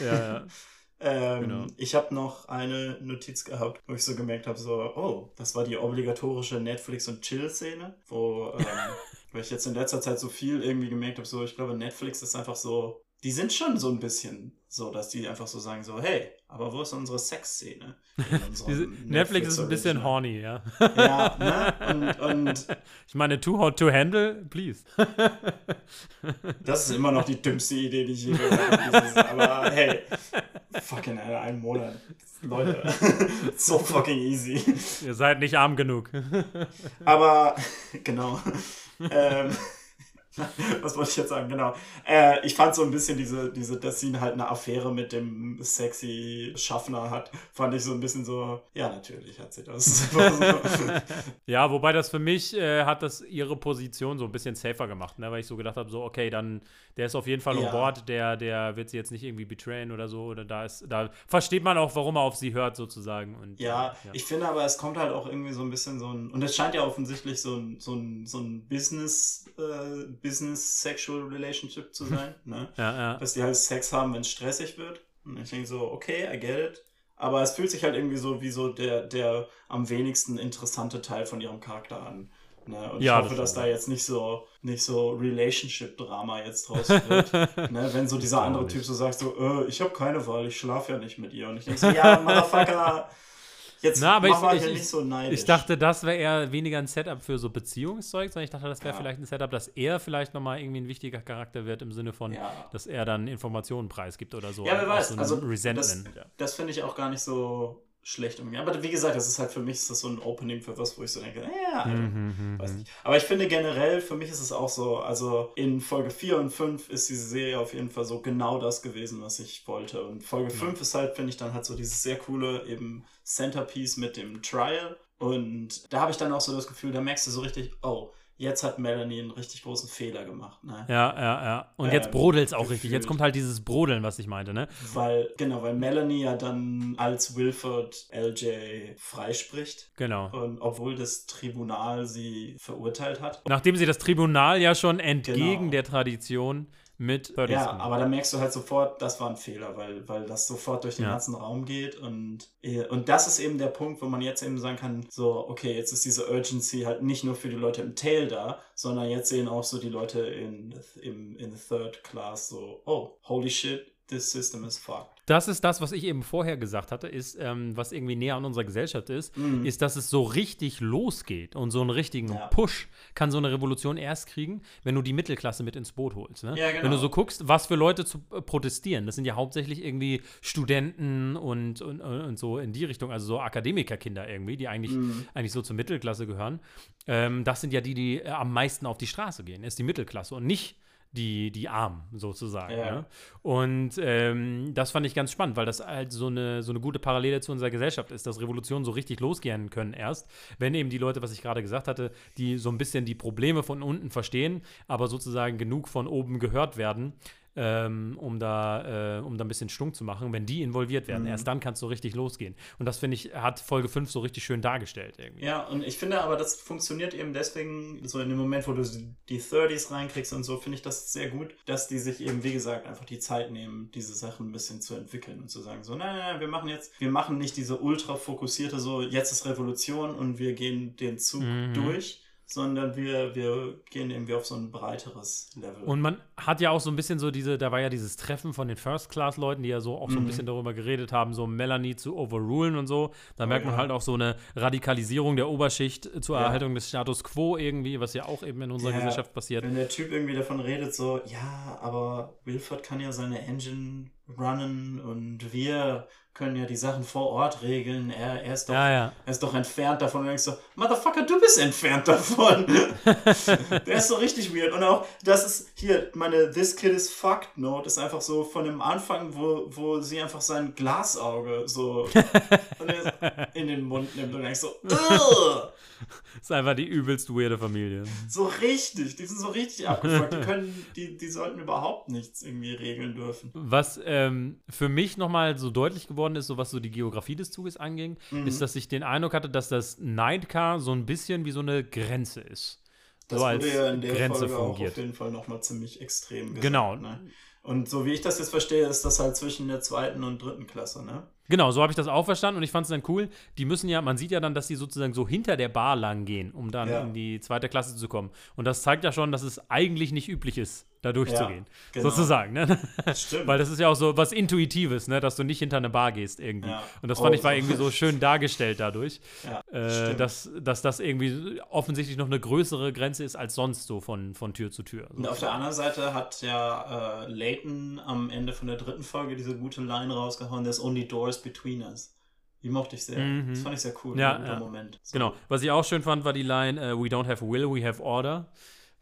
Ja, ja. ähm, genau. Ich habe noch eine Notiz gehabt, wo ich so gemerkt habe, so, oh, das war die obligatorische Netflix- und Chill-Szene, wo, ähm, weil ich jetzt in letzter Zeit so viel irgendwie gemerkt habe, so, ich glaube, Netflix ist einfach so die sind schon so ein bisschen so, dass die einfach so sagen so, hey, aber wo ist unsere Sexszene? Netflix ist ein bisschen horny, ja. Ja, ne? Und, und ich meine, too hot to handle, please. das ist immer noch die dümmste Idee, die ich je gehört habe. Aber hey, fucking Alter, einen Monat. Leute, so fucking easy. Ihr seid nicht arm genug. Aber, genau. Ähm, Was wollte ich jetzt sagen? Genau. Äh, ich fand so ein bisschen diese, diese, dass sie halt eine Affäre mit dem sexy Schaffner hat, fand ich so ein bisschen so, ja, natürlich hat sie das. ja, wobei das für mich äh, hat das ihre Position so ein bisschen safer gemacht, ne? weil ich so gedacht habe, so, okay, dann, der ist auf jeden Fall ja. an Bord, der, der wird sie jetzt nicht irgendwie betrayen oder so, oder da ist, da versteht man auch, warum er auf sie hört, sozusagen. Und, ja, äh, ja, ich finde aber, es kommt halt auch irgendwie so ein bisschen so ein, und es scheint ja offensichtlich so ein, so ein, so ein Business, äh, Business-Sexual Relationship zu sein. ne? ja, ja. Dass die halt Sex haben, wenn es stressig wird. Und ich denke so, okay, I get it. Aber es fühlt sich halt irgendwie so wie so der, der am wenigsten interessante Teil von ihrem Charakter an. Ne? Und ja, ich hoffe, das dass da jetzt nicht so, nicht so Relationship-Drama jetzt draus wird. ne? Wenn so dieser andere Typ so sagt, so, äh, ich habe keine Wahl, ich schlafe ja nicht mit ihr. Und ich denke so, ja, Motherfucker. Jetzt Na, aber ich, ich, nicht so neidisch. Ich dachte, das wäre eher weniger ein Setup für so Beziehungszeug, sondern ich dachte, das wäre ja. vielleicht ein Setup, dass er vielleicht nochmal irgendwie ein wichtiger Charakter wird im Sinne von, ja. dass er dann Informationen preisgibt oder so. Ja, wer weiß. So also, Resentment. Das, das finde ich auch gar nicht so schlecht umgehen. Aber wie gesagt, das ist halt für mich ist das so ein Opening für was, wo ich so denke, ja, also, mhm, weiß nicht. Aber ich finde generell, für mich ist es auch so, also in Folge 4 und 5 ist diese Serie auf jeden Fall so genau das gewesen, was ich wollte. Und Folge ja. 5 ist halt, finde ich, dann halt so dieses sehr coole eben Centerpiece mit dem Trial. Und da habe ich dann auch so das Gefühl, da merkst du so richtig, oh, jetzt hat Melanie einen richtig großen Fehler gemacht. Ne? Ja, ja, ja. Und ähm, jetzt brodelt es auch gefühlt. richtig. Jetzt kommt halt dieses Brodeln, was ich meinte, ne? Weil, genau, weil Melanie ja dann als Wilford LJ freispricht. Genau. Und obwohl das Tribunal sie verurteilt hat. Nachdem sie das Tribunal ja schon entgegen genau. der Tradition mit Ferguson. Ja, aber da merkst du halt sofort, das war ein Fehler, weil, weil das sofort durch den ja. ganzen Raum geht und, äh, und das ist eben der Punkt, wo man jetzt eben sagen kann, so, okay, jetzt ist diese Urgency halt nicht nur für die Leute im Tail da, sondern jetzt sehen auch so die Leute in, in, in Third Class so, oh, holy shit, this system is fucked. Das ist das, was ich eben vorher gesagt hatte, ist, ähm, was irgendwie näher an unserer Gesellschaft ist, mhm. ist, dass es so richtig losgeht und so einen richtigen ja. Push kann so eine Revolution erst kriegen, wenn du die Mittelklasse mit ins Boot holst. Ne? Ja, genau. Wenn du so guckst, was für Leute zu äh, protestieren, das sind ja hauptsächlich irgendwie Studenten und, und, und so in die Richtung, also so Akademikerkinder irgendwie, die eigentlich, mhm. eigentlich so zur Mittelklasse gehören. Ähm, das sind ja die, die äh, am meisten auf die Straße gehen, ist die Mittelklasse und nicht die, die Armen sozusagen. Ja. Ne? Und ähm, das fand ich ganz spannend, weil das halt so eine, so eine gute Parallele zu unserer Gesellschaft ist, dass Revolutionen so richtig losgehen können erst, wenn eben die Leute, was ich gerade gesagt hatte, die so ein bisschen die Probleme von unten verstehen, aber sozusagen genug von oben gehört werden, ähm, um, da, äh, um da ein bisschen stunk zu machen, wenn die involviert werden. Mhm. Erst dann kann es so richtig losgehen. Und das, finde ich, hat Folge 5 so richtig schön dargestellt. Irgendwie. Ja, und ich finde aber, das funktioniert eben deswegen, so in dem Moment, wo du die 30s reinkriegst und so, finde ich das sehr gut, dass die sich eben, wie gesagt, einfach die Zeit nehmen, diese Sachen ein bisschen zu entwickeln und zu sagen, so, nein, nein, nein wir machen jetzt, wir machen nicht diese ultra fokussierte, so, jetzt ist Revolution und wir gehen den Zug mhm. durch sondern wir, wir gehen irgendwie auf so ein breiteres Level. Und man hat ja auch so ein bisschen so diese, da war ja dieses Treffen von den First-Class-Leuten, die ja so auch so ein mhm. bisschen darüber geredet haben, so Melanie zu overrulen und so. Da oh, merkt man ja. halt auch so eine Radikalisierung der Oberschicht zur ja. Erhaltung des Status quo irgendwie, was ja auch eben in unserer ja, Gesellschaft passiert. Wenn der Typ irgendwie davon redet, so, ja, aber Wilford kann ja seine Engine runnen und wir können ja die Sachen vor Ort regeln. Er, er, ist, doch, ja, ja. er ist doch entfernt davon. Und denkst so, Motherfucker, du bist entfernt davon. Der ist so richtig weird. Und auch, das ist hier, meine This Kid is Fucked Note ist einfach so von dem Anfang, wo, wo sie einfach sein Glasauge so in den Mund nimmt und denkst so, Ugh! Das ist einfach die übelst weirde Familie. So richtig, die sind so richtig abgefuckt. Die können, die, die sollten überhaupt nichts irgendwie regeln dürfen. Was ähm, für mich nochmal so deutlich geworden ist, so was so die Geografie des Zuges anging, mhm. ist, dass ich den Eindruck hatte, dass das Nightcar so ein bisschen wie so eine Grenze ist. Das so als wurde ja in der Grenze Folge fungiert. auch auf jeden Fall nochmal ziemlich extrem gesagt. Genau. Ne? Und so wie ich das jetzt verstehe, ist das halt zwischen der zweiten und dritten Klasse, ne? Genau, so habe ich das auch verstanden und ich fand es dann cool. Die müssen ja, man sieht ja dann, dass die sozusagen so hinter der Bar lang gehen, um dann ja. in die zweite Klasse zu kommen. Und das zeigt ja schon, dass es eigentlich nicht üblich ist, da durchzugehen. Ja, genau. Sozusagen, ne? Stimmt. Weil das ist ja auch so was Intuitives, ne? Dass du nicht hinter eine Bar gehst irgendwie. Ja. Und das fand Oh, ich war so. irgendwie so schön dargestellt dadurch, ja, äh, dass, dass das irgendwie offensichtlich noch eine größere Grenze ist als sonst so von, von Tür zu Tür. Und auf der anderen Seite hat ja äh, Leighton am Ende von der dritten Folge diese gute Line rausgehauen, there's only doors between us. Die mochte ich sehr. Mhm. Das fand ich sehr cool. Ja, ja. Moment. So. Genau. Was ich auch schön fand, war die Line äh, We don't have will, we have order.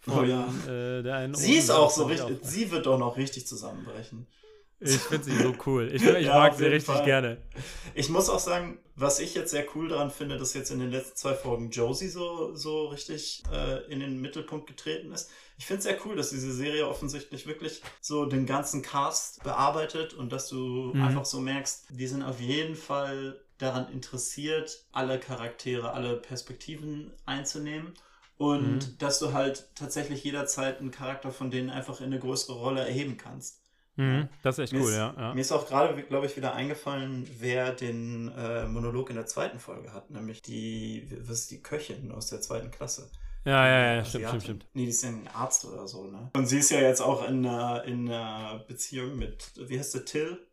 Oh ja. äh, der einen Sie ist auch so richtig, sie wird doch noch richtig zusammenbrechen. Ich finde sie so cool. Ich, ich Ja, mag sie richtig Fall. gerne. Ich muss auch sagen, was ich jetzt sehr cool daran finde, dass jetzt in den letzten zwei Folgen Josie so, so richtig äh, in den Mittelpunkt getreten ist. Ich finde es sehr cool, dass diese Serie offensichtlich wirklich so den ganzen Cast bearbeitet und dass du Mhm. einfach so merkst, die sind auf jeden Fall daran interessiert, alle Charaktere, alle Perspektiven einzunehmen. Und Mhm. dass du halt tatsächlich jederzeit einen Charakter von denen einfach in eine größere Rolle erheben kannst. Mhm, das ist echt Mir cool, ist, ja. ja. Mir ist auch gerade, glaube ich, wieder eingefallen, wer den äh, Monolog in der zweiten Folge hat, nämlich die, was ist die Köchin aus der zweiten Klasse. Ja, ja, ja, stimmt, stimmt, stimmt. Nee, die ist ja ein Arzt oder so, ne? Und sie ist ja jetzt auch in einer, in einer Beziehung mit, wie heißt der, Till?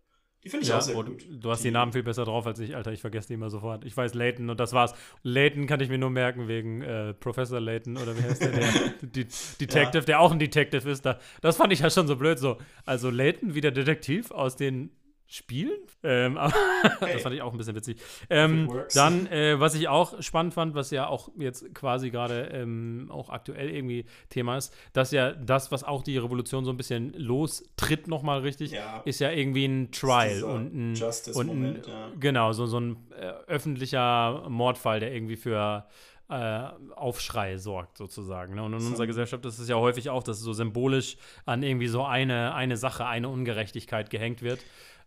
Die finde ich Ja, auch sehr gut. du, hast die Namen viel besser drauf als ich, Alter. Ich vergesse die immer sofort. Ich weiß Layton und das war's. Layton kann ich mir nur merken wegen äh, Professor Layton oder wie heißt der? der die, Detective, der auch ein Detective ist. Da, das fand ich ja schon so blöd. So. Also Layton wie der Detektiv aus den Spielen? Ähm, aber Hey. das fand ich auch ein bisschen witzig. Ähm, dann, äh, was ich auch spannend fand, was ja auch jetzt quasi gerade ähm, auch aktuell irgendwie Thema ist, dass ja das, was auch die Revolution so ein bisschen lostritt nochmal richtig, Ja. ist ja irgendwie ein Trial und ein, Justice-Moment, und ein ja. genau, so, so ein äh, öffentlicher Mordfall, der irgendwie für äh, Aufschrei sorgt, sozusagen. Ne? Und in So. unserer Gesellschaft ist es ja häufig auch, dass so symbolisch an irgendwie so eine, eine Sache, eine Ungerechtigkeit gehängt wird.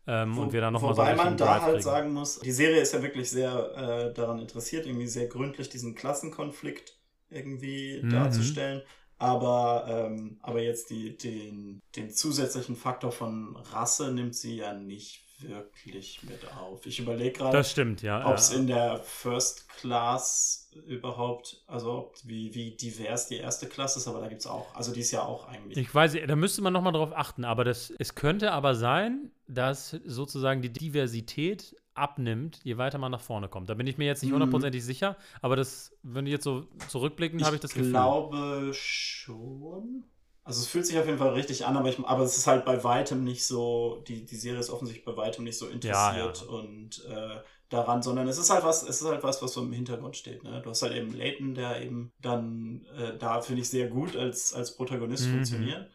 Ähm, Wo- und wir dann nochmal so Wobei man da Drive halt kriegen. sagen muss, die Serie ist ja wirklich sehr äh, daran interessiert, irgendwie sehr gründlich diesen Klassenkonflikt irgendwie Mhm. darzustellen. Aber, ähm, aber jetzt die, den, den zusätzlichen Faktor von Rasse nimmt sie ja nicht wirklich mit auf. Ich überlege gerade, Das stimmt, ja. ob es ja. in der First Class überhaupt, also wie, wie divers die erste Klasse ist, aber da gibt es auch, also die ist ja auch eigentlich. Ich weiß, da müsste man nochmal drauf achten, aber das, es könnte aber sein, dass sozusagen die Diversität abnimmt, je weiter man nach vorne kommt. Da bin ich mir jetzt nicht Mhm. hundertprozentig sicher, aber das, wenn ich jetzt so zurückblicken, habe ich das Gefühl. glaube schon. Also es fühlt sich auf jeden Fall richtig an, aber, ich, aber es ist halt bei weitem nicht so, die, die Serie ist offensichtlich bei weitem nicht so interessiert Ja, und äh, daran, sondern es ist halt was, es ist halt was, was so im Hintergrund steht. Ne? Du hast halt eben Leighton, der eben dann äh, da, finde ich, sehr gut als, als Protagonist Mhm. funktioniert.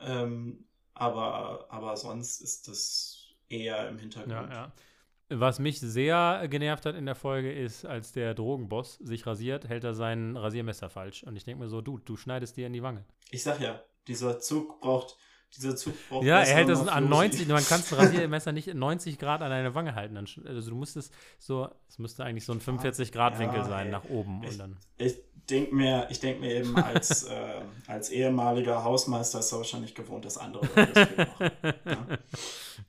Ähm, aber, aber sonst ist das eher im Hintergrund. Ja, ja. Was mich sehr genervt hat in der Folge ist, als der Drogenboss sich rasiert, hält er sein Rasiermesser falsch. Und ich denke mir so, du, du schneidest dir in die Wange. Ich sag ja, dieser Zug braucht, dieser Zug braucht Ja, er hält das an Mafiosi. 90, man kann das Rasiermesser nicht 90 Grad an deine Wange halten. Also du musstest so, es müsste eigentlich so ein 45 Grad Winkel Ja, sein ey. nach oben Ich- und dann. Ich denke mir, ich denk mir eben, als, äh, als ehemaliger Hausmeister ist er wahrscheinlich gewohnt, dass andere das machen. Ja.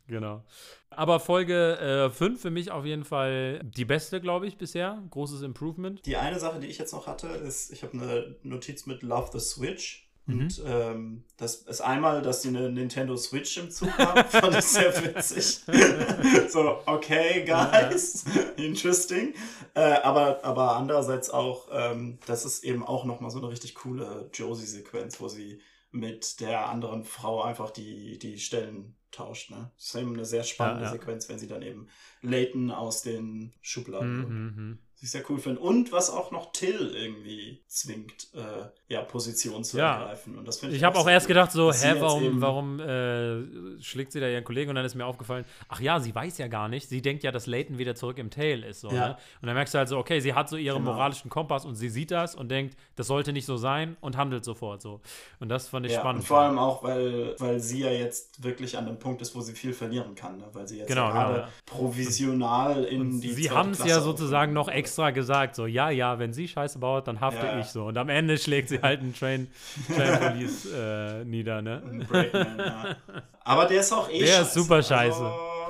Genau. Aber Folge 5 für mich auf jeden Fall die beste, glaube ich, bisher. Großes Improvement. Die eine Sache, die ich jetzt noch hatte, ist, ich habe eine Notiz mit Love the Switch. Mhm. Und ähm, das ist einmal, dass die eine Nintendo Switch im Zug haben, fand ich sehr witzig. so, okay, guys, interesting. Äh, aber, aber andererseits auch, ähm, das ist eben auch nochmal so eine richtig coole Josie-Sequenz, wo sie mit der anderen Frau einfach die, die Stellen tauscht. Ne? Das ist eben eine sehr spannende Ja, ja. Sequenz, wenn sie dann eben Leighton aus den Schubladen. Mhm, mhm. Was ich sehr cool finde. Und was auch noch Till irgendwie zwingt, äh, ja, Position zu Ja. ergreifen. Und das finde ich Ich habe auch erst gedacht, so, hä, warum, warum äh, schlägt sie da ihren Kollegen? Und dann ist mir aufgefallen, ach ja, sie weiß ja gar nicht. Sie denkt ja, dass Leighton wieder zurück im Tail ist. So, Ja. ne? Und dann merkst du halt so, okay, sie hat so ihren Genau. moralischen Kompass und sie sieht das und denkt, das sollte nicht so sein und handelt sofort so. Und das fand ich Ja, spannend. und vor allem auch, weil, weil sie ja jetzt wirklich an dem Punkt ist, wo sie viel verlieren kann. Ne? Weil sie jetzt Genau, ja gerade genau, provisional in Und die sie haben es ja sozusagen noch aufgenommen extra gesagt, so, ja, ja, wenn sie Scheiße baut, dann hafte Ja, ich so. Und am Ende schlägt sie halt einen Train, Train Police äh, nieder, ne? Breakman, ja. Aber der ist auch eh Der ist super scheiße.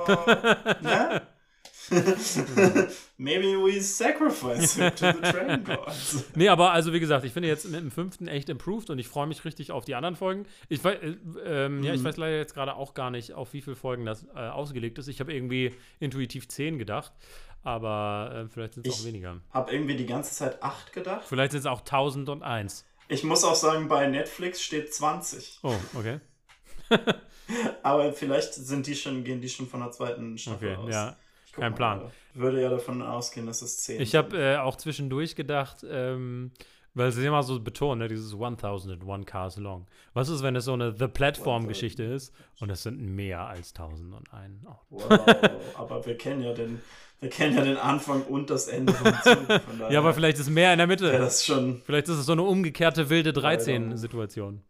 Also, ne? Maybe we sacrifice him to the train gods. Nee, aber also wie gesagt, ich finde jetzt mit dem fünften echt improved und ich freue mich richtig auf die anderen Folgen. Ich, äh, ähm, ja, ich Mhm. weiß leider jetzt gerade auch gar nicht, auf wie viele Folgen das äh, ausgelegt ist. Ich habe irgendwie intuitiv 10 gedacht, aber äh, vielleicht sind es auch Ich- weniger. Hab irgendwie die ganze Zeit 8 gedacht. Vielleicht sind es auch 1001. Ich muss auch sagen, bei Netflix steht 20. Oh, okay. Aber vielleicht sind die schon, gehen die schon von der zweiten Staffel Okay, aus. ja. Ich kein mal Plan. gerade. Würde ja davon ausgehen, dass es 10 Ich habe äh, auch zwischendurch gedacht, ähm, weil sie immer so betonen, ne, dieses 1001 Cars Long. Was ist, wenn es so eine The Platform-Geschichte ist und es sind mehr als 1001? Oh. Wow, aber wir kennen ja den, wir kennen ja den Anfang und das Ende vom Zug. Ja, aber vielleicht ist mehr in der Mitte. wäre das schon. Vielleicht ist es so eine umgekehrte wilde 13-Situation.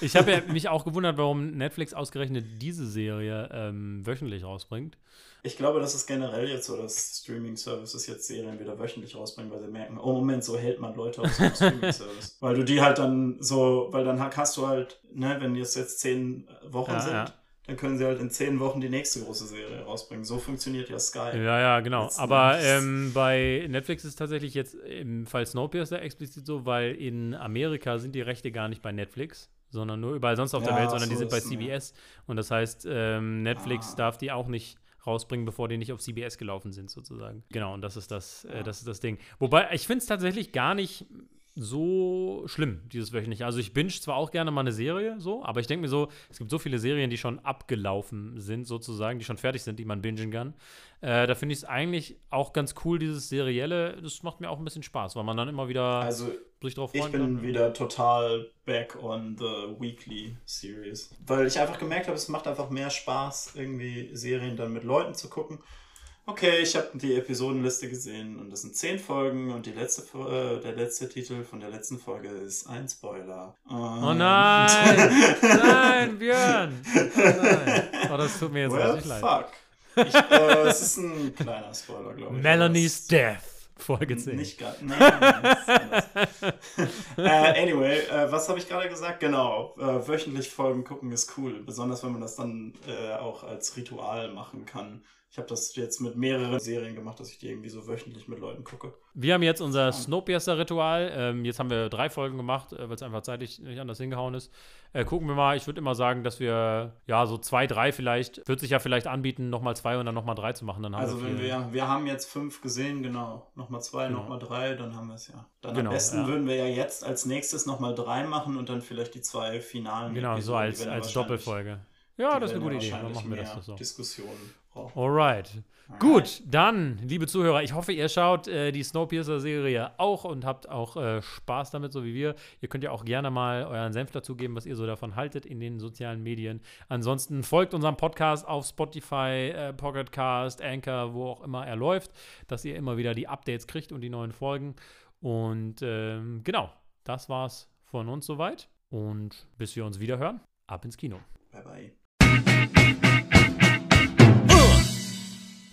Ich habe ja mich auch gewundert, warum Netflix ausgerechnet diese Serie ähm, wöchentlich rausbringt. Ich glaube, das ist generell jetzt so, dass Streaming-Services jetzt Serien wieder wöchentlich rausbringen, weil sie merken, oh Moment, so hält man Leute aus dem Streaming-Service. weil du die halt dann so, weil dann hast du halt, ne, wenn jetzt jetzt zehn Wochen Ja, sind, ja. Dann können sie halt in zehn Wochen die nächste große Serie rausbringen. So funktioniert ja Sky. Ja, ja, genau. Letzten Aber ähm, bei Netflix ist es tatsächlich jetzt im Fall Snowpiercer explizit so, weil in Amerika sind die Rechte gar nicht bei Netflix, sondern nur überall sonst auf der Ja, Welt, sondern so die sind bei es, ja. CBS. Und das heißt, ähm, Netflix Ah. darf die auch nicht rausbringen, bevor die nicht auf CBS gelaufen sind, sozusagen. Genau, und das ist das, äh, das ist das Ding. Wobei, ich finde es tatsächlich gar nicht so schlimm, dieses wöchentliche. Also ich binge zwar auch gerne mal eine Serie, so, aber ich denke mir so, es gibt so viele Serien, die schon abgelaufen sind, sozusagen, die schon fertig sind, die man bingen kann. Äh, da finde ich es eigentlich auch ganz cool, dieses Serielle. Das macht mir auch ein bisschen Spaß, weil man dann immer wieder Also sich drauf Ich freuen bin kann. wieder total back on the weekly series. Weil ich einfach gemerkt habe, es macht einfach mehr Spaß, irgendwie Serien dann mit Leuten zu gucken. Okay, ich habe die Episodenliste gesehen und das sind zehn Folgen und die letzte, äh, der letzte Titel von der letzten Folge ist ein Spoiler. Oh nein! nein, Björn! Oh nein! Oh, das tut mir jetzt well, richtig leid. fuck. Ich, äh, es ist ein kleiner Spoiler, glaube ich. Melanies Death, Folge es- 10. Nicht ganz. Nein, nein, nein, äh, anyway, äh, was habe ich gerade gesagt? Genau, äh, wöchentlich Folgen gucken ist cool, besonders wenn man das dann äh, auch als Ritual machen kann. Ich habe das jetzt mit mehreren Serien gemacht, dass ich die irgendwie so wöchentlich mit Leuten gucke. Wir haben jetzt unser Snowpiercer-Ritual. Ähm, jetzt haben wir drei Folgen gemacht, äh, weil es einfach zeitlich nicht anders hingehauen ist. Äh, gucken wir mal. Ich würde immer sagen, dass wir, ja, so zwei, drei vielleicht, wird sich ja vielleicht anbieten, nochmal zwei und dann nochmal drei zu machen. Dann Also wenn vier. wir, wir haben jetzt fünf gesehen, genau. Nochmal zwei, Genau. nochmal drei, dann haben wir es ja. Dann Genau, am besten ja. würden wir ja jetzt als nächstes nochmal drei machen und dann vielleicht die zwei finalen. Genau, so als, als Doppelfolge. Ja, das ist eine gute Idee. Dann machen wir das so. Diskussionen. Alright. Gut, dann, liebe Zuhörer, ich hoffe, ihr schaut äh, die Snowpiercer-Serie auch und habt auch äh, Spaß damit, so wie wir. Ihr könnt ja auch gerne mal euren Senf dazugeben, was ihr so davon haltet in den sozialen Medien. Ansonsten folgt unserem Podcast auf Spotify, äh, Pocketcast, Anchor, wo auch immer er läuft, dass ihr immer wieder die Updates kriegt und die neuen Folgen. Und ähm, genau, das war's von uns soweit. Und bis wir uns wieder hören, ab ins Kino. Bye bye.